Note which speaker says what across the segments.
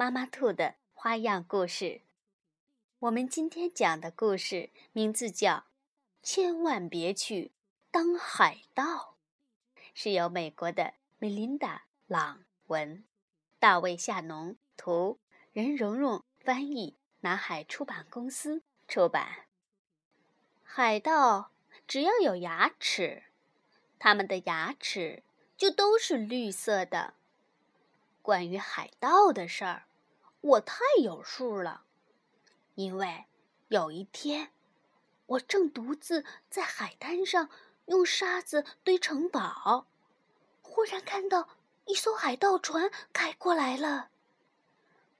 Speaker 1: 妈妈兔的花样故事，我们今天讲的故事名字叫《千万别去当海盗》，是由美国的梅琳达·朗文、大卫·夏农图、任蓉蓉翻译，南海出版公司出版。海盗只要有牙齿，他们的牙齿就都是绿色的。关于海盗的事儿。我太有数了，因为有一天，我正独自在海滩上用沙子堆城堡，忽然看到一艘海盗船开过来了。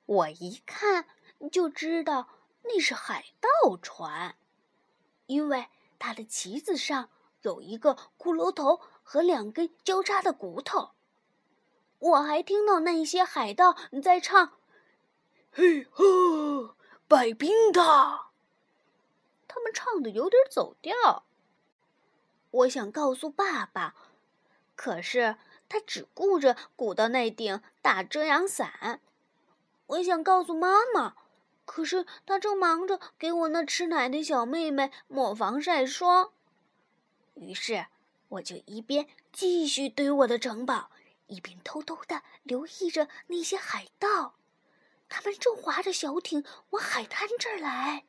Speaker 1: 我一看就知道那是海盗船，因为它的旗子上有一个骷髅头和两根交叉的骨头。我还听到那些海盗在唱。嘿呵，摆冰的。他们唱的有点走调。我想告诉爸爸，可是他只顾着鼓捣那顶大遮阳伞。我想告诉妈妈，可是她正忙着给我那吃奶的小妹妹抹防晒霜。于是，我就一边继续堆我的城堡，一边偷偷的留意着那些海盗。他们正划着小艇往海滩这儿来。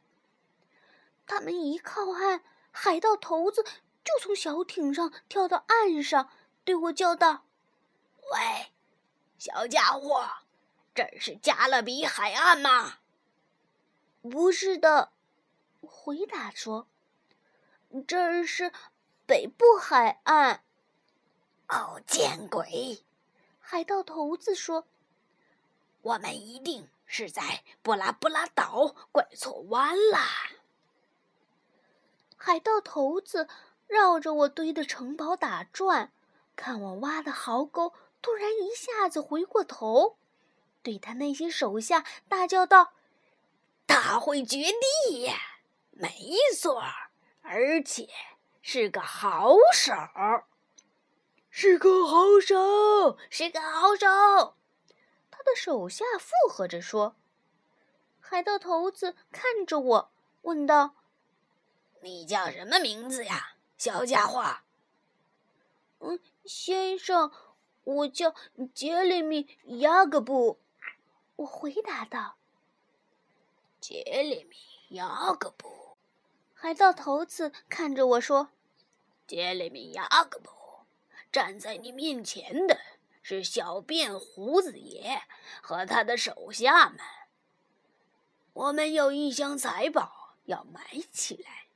Speaker 1: 他们一靠岸，海盗头子就从小艇上跳到岸上，对我叫道：“
Speaker 2: 喂，小家伙，这是加勒比海岸吗？”“
Speaker 1: 不是的。”回答说，“这是北部海岸。”“
Speaker 2: 哦，见鬼！”
Speaker 1: 海盗头子说。
Speaker 2: 我们一定是在布拉布拉岛拐错弯了。
Speaker 1: 海盗头子绕着我堆的城堡打转，看我挖的壕沟，突然一下子回过头，对他那些手下大叫道：“
Speaker 2: 他会绝地呀，没错，而且是个好手，
Speaker 1: 是个好手，
Speaker 2: 是个好手。”
Speaker 1: 他的手下附和着说：“海盗头子看着我，问道：‘
Speaker 2: 你叫什么名字呀，小家伙？’‘
Speaker 1: 嗯，先生，我叫杰里米·雅各布。’我回答道：‘
Speaker 2: 杰里米·雅各布。’
Speaker 1: 海盗头子看着我说：‘
Speaker 2: 杰里米·雅各布，站在你面前的。’”是小辫胡子爷和他的手下们。我们有一箱财宝要埋起来，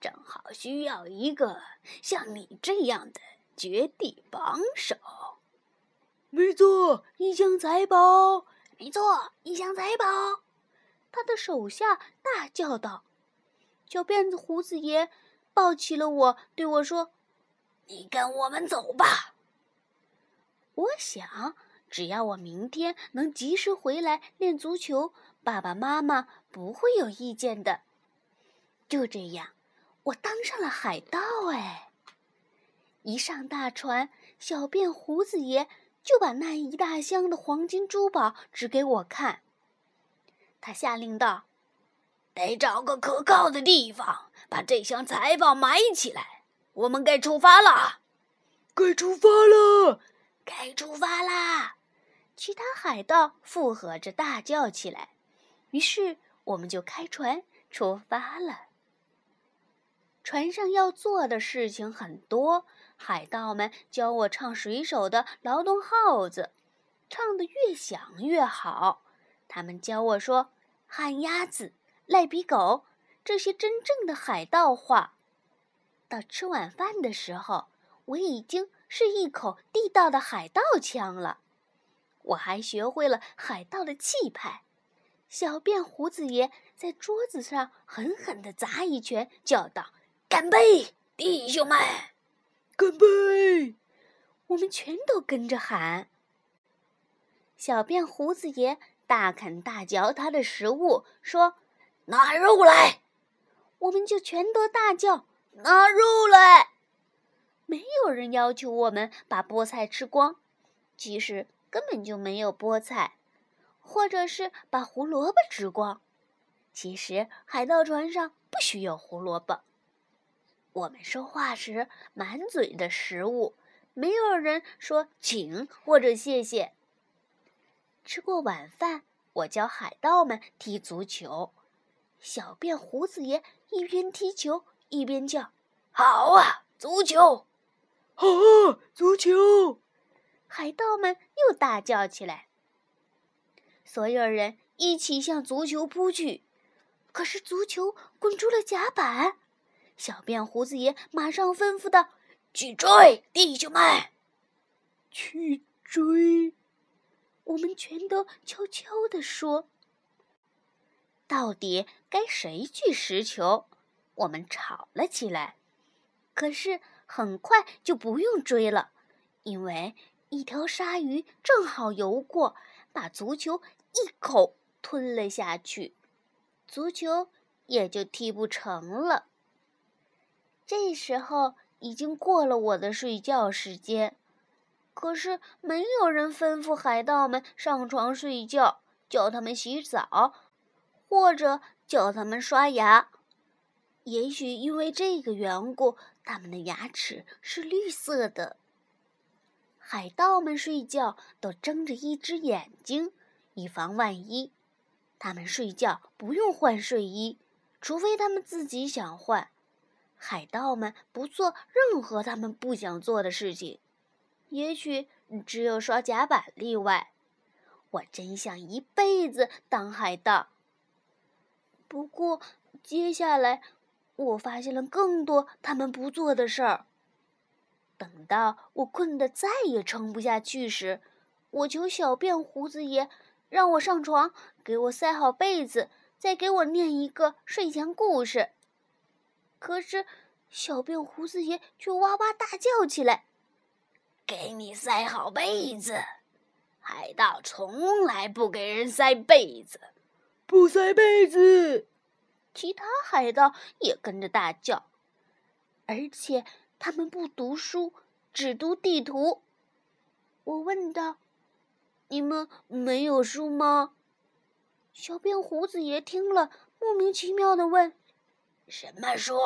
Speaker 2: 正好需要一个像你这样的绝地帮手。
Speaker 1: 没错，一箱财宝。
Speaker 2: 没错，一箱财宝。
Speaker 1: 他的手下大叫道：“小辫子胡子爷抱起了我，对我说：‘
Speaker 2: 你跟我们走吧。’”
Speaker 1: 我想，只要我明天能及时回来练足球，爸爸妈妈不会有意见的。就这样，我当上了海盗。哎，一上大船，小辫胡子爷就把那一大箱的黄金珠宝指给我看。他下令道：“
Speaker 2: 得找个可靠的地方，把这箱财宝埋起来。我们该出发了，
Speaker 1: 该出发了。”
Speaker 2: 该出发啦！
Speaker 1: 其他海盗附和着大叫起来。于是，我们就开船出发了。船上要做的事情很多，海盗们教我唱水手的劳动号子，唱得越响越好。他们教我说“旱鸭子”“赖皮狗”这些真正的海盗话。到吃晚饭的时候，我已经。是一口地道的海盗腔了，我还学会了海盗的气派，小辫胡子爷在桌子上狠狠地砸一拳，叫道：“
Speaker 2: 干杯，弟兄们！
Speaker 3: 干杯！”
Speaker 1: 我们全都跟着喊。小辫胡子爷大啃大嚼他的食物，说：“
Speaker 2: 拿肉来！”
Speaker 1: 我们就全都大叫：“
Speaker 2: 拿肉来！”
Speaker 1: 没有人要求我们把菠菜吃光，其实根本就没有菠菜。或者是把胡萝卜吃光，其实海盗船上不许有胡萝卜。我们说话时满嘴的食物，没有人说请或者谢谢。吃过晚饭，我教海盗们踢足球。小便胡子爷一边踢球一边叫：“
Speaker 2: 好啊，足球！
Speaker 3: 好啊，足球！”
Speaker 1: 海盗们又大叫起来。所有人一起向足球扑去，可是足球滚出了甲板。小便胡子爷马上吩咐道：“
Speaker 2: 去追，弟兄们！”
Speaker 3: 去追！
Speaker 1: 我们全都悄悄地说：“到底该谁去拾球？”我们吵了起来。可是很快就不用追了，因为一条鲨鱼正好游过，把足球。一口吞了下去，足球也就踢不成了。这时候已经过了我的睡觉时间，可是没有人吩咐海盗们上床睡觉，叫他们洗澡，或者叫他们刷牙。也许因为这个缘故，他们的牙齿是绿色的。海盗们睡觉都睁着一只眼睛。以防万一，他们睡觉不用换睡衣，除非他们自己想换。海盗们不做任何他们不想做的事情，也许只有刷甲板例外。我真想一辈子当海盗。不过，接下来我发现了更多他们不做的事儿。等到我困得再也撑不下去时，我求小便胡子爷。让我上床，给我塞好被子，再给我念一个睡前故事。可是，小便胡子爷却哇哇大叫起来：“
Speaker 2: 给你塞好被子！海盗从来不给人塞被子，
Speaker 3: 不塞被子！”
Speaker 1: 其他海盗也跟着大叫，而且他们不读书，只读地图。我问道。你们没有书吗？小辫胡子爷听了，莫名其妙的问：“
Speaker 2: 什么书？”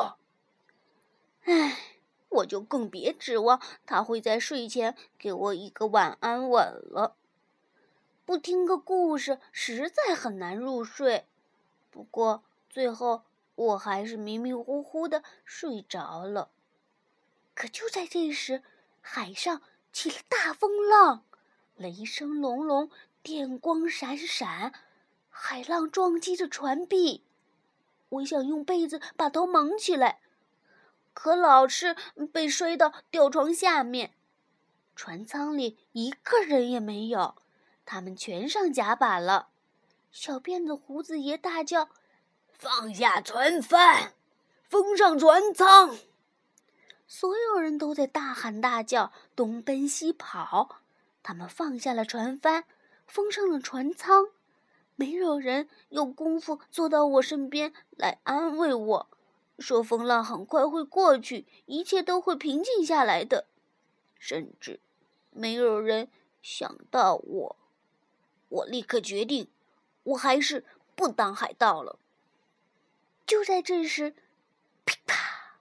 Speaker 1: 唉，我就更别指望他会在睡前给我一个晚安吻了。不听个故事，实在很难入睡。不过最后，我还是迷迷糊糊的睡着了。可就在这时，海上起了大风浪。雷声隆隆，电光闪闪，海浪撞击着船壁。我想用被子把头蒙起来，可老是被摔到吊床下面。船舱里一个人也没有，他们全上甲板了。小辫子胡子爷大叫：“
Speaker 2: 放下船帆，封上船舱！”
Speaker 1: 所有人都在大喊大叫，东奔西跑。他们放下了船帆，封上了船舱，没有人有功夫坐到我身边来安慰我，说风浪很快会过去，一切都会平静下来的。甚至，没有人想到我。我立刻决定，我还是不当海盗了。就在这时，噼啪，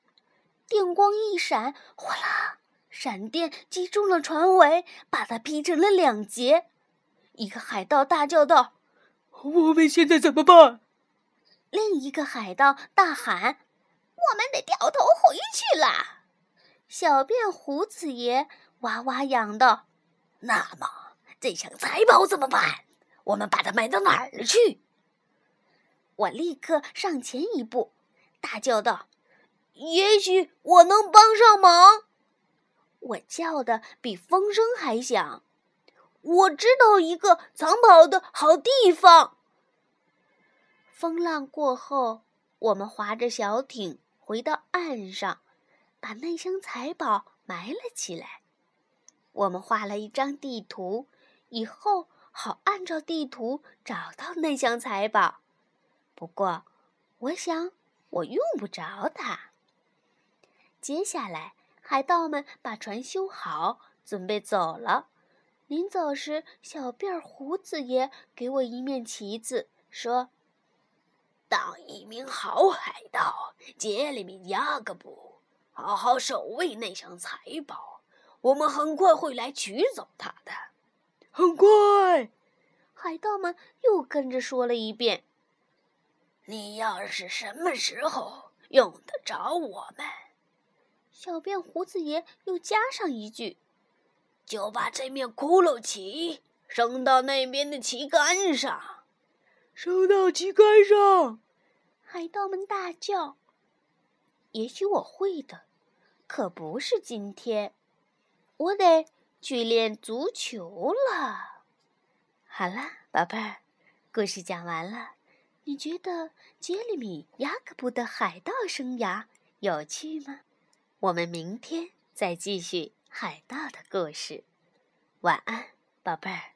Speaker 1: 电光一闪，哗啦。闪电击中了船尾，把它劈成了两截。一个海盗大叫道：“
Speaker 3: 我们现在怎么办？”
Speaker 1: 另一个海盗大喊：“
Speaker 2: 我们得掉头回去了。”
Speaker 1: 小便胡子爷哇哇嚷道：“
Speaker 2: 那么这箱财宝怎么办？我们把它埋到哪儿去？”
Speaker 1: 我立刻上前一步，大叫道：“
Speaker 2: 也许我能帮上忙。”
Speaker 1: 我叫的比风声还响，
Speaker 2: 我知道一个藏宝的好地方。
Speaker 1: 风浪过后，我们划着小艇回到岸上，把那箱财宝埋了起来。我们画了一张地图，以后好按照地图找到那箱财宝。不过，我想我用不着它。接下来，海盗们把船修好，准备走了。临走时，小辫胡子爷给我一面旗子，说：“
Speaker 2: 当一名好海盗，杰里米·雅各布，好好守卫那箱财宝。我们很快会来取走它的。”
Speaker 3: 很快，
Speaker 1: 海盗们又跟着说了一遍：“
Speaker 2: 你要是什么时候用得着我们？”
Speaker 1: 小辫胡子爷又加上一句：“
Speaker 2: 就把这面骷髅旗升到那边的旗杆上，
Speaker 3: 升到旗杆上！”
Speaker 1: 海盗们大叫：“也许我会的，可不是今天，我得去练足球了。”好了，宝贝儿，故事讲完了。你觉得杰里米·雅各布的海盗生涯有趣吗？我们明天再继续海盗的故事。晚安，宝贝儿。